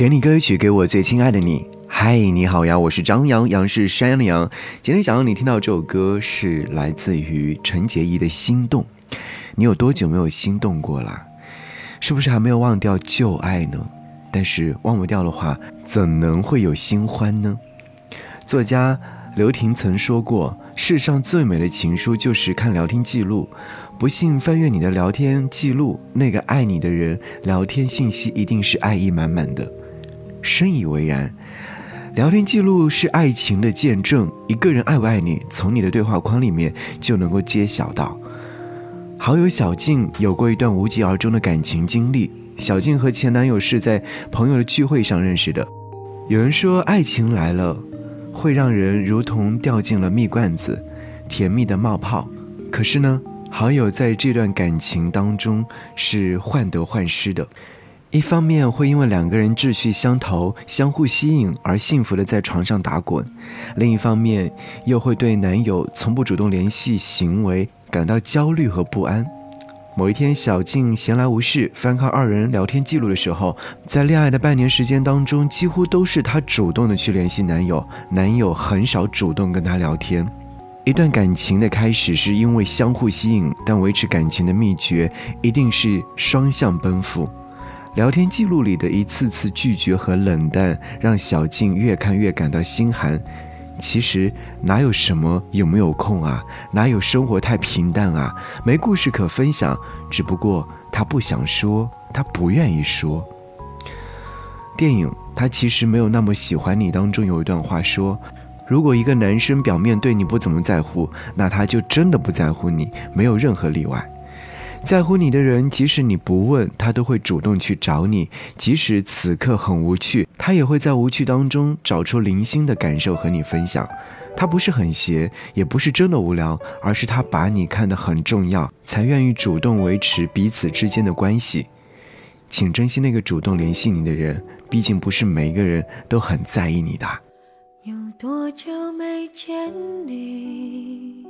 给你歌曲，给我最亲爱的你。嗨，你好呀，我是张扬，杨是山羊的羊。今天想让你听到这首歌，是来自于陈洁仪的《心动》。你有多久没有心动过了？是不是还没有忘掉旧爱呢？但是忘不掉的话，怎能会有新欢呢？作家刘婷曾说过：“世上最美的情书就是看聊天记录。不信翻阅你的聊天记录，那个爱你的人聊天信息一定是爱意满满的。”深以为然。聊天记录是爱情的见证，一个人爱不爱你，从你的对话框里面就能够揭晓到。好友小静有过一段无疾而终的感情经历。小静和前男友是在朋友的聚会上认识的。有人说，爱情来了。会让人如同掉进了蜜罐子，甜蜜的冒泡。可是呢，好友在这段感情当中是患得患失的。一方面会因为两个人志趣相投、相互吸引而幸福的在床上打滚，另一方面又会对男友从不主动联系行为感到焦虑和不安。某一天，小静闲来无事，翻看二人聊天记录的时候，在恋爱的半年时间当中，几乎都是她主动的去联系男友，男友很少主动跟她聊天。一段感情的开始是因为相互吸引，但维持感情的秘诀一定是双向奔赴。聊天记录里的一次次拒绝和冷淡，让小静越看越感到心寒。其实哪有什么有没有空啊？哪有生活太平淡啊？没故事可分享，只不过他不想说，他不愿意说。电影《他其实没有那么喜欢你》当中有一段话说：“如果一个男生表面对你不怎么在乎，那他就真的不在乎你，没有任何例外。”在乎你的人，即使你不问，他都会主动去找你；即使此刻很无趣，他也会在无趣当中找出零星的感受和你分享。他不是很闲，也不是真的无聊，而是他把你看得很重要，才愿意主动维持彼此之间的关系。请珍惜那个主动联系你的人，毕竟不是每一个人都很在意你的。有多久没见你？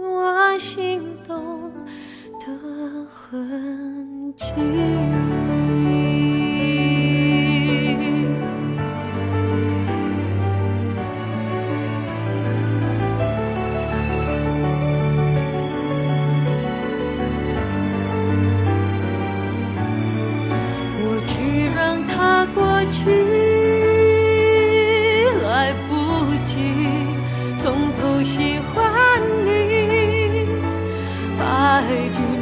我心动的痕迹。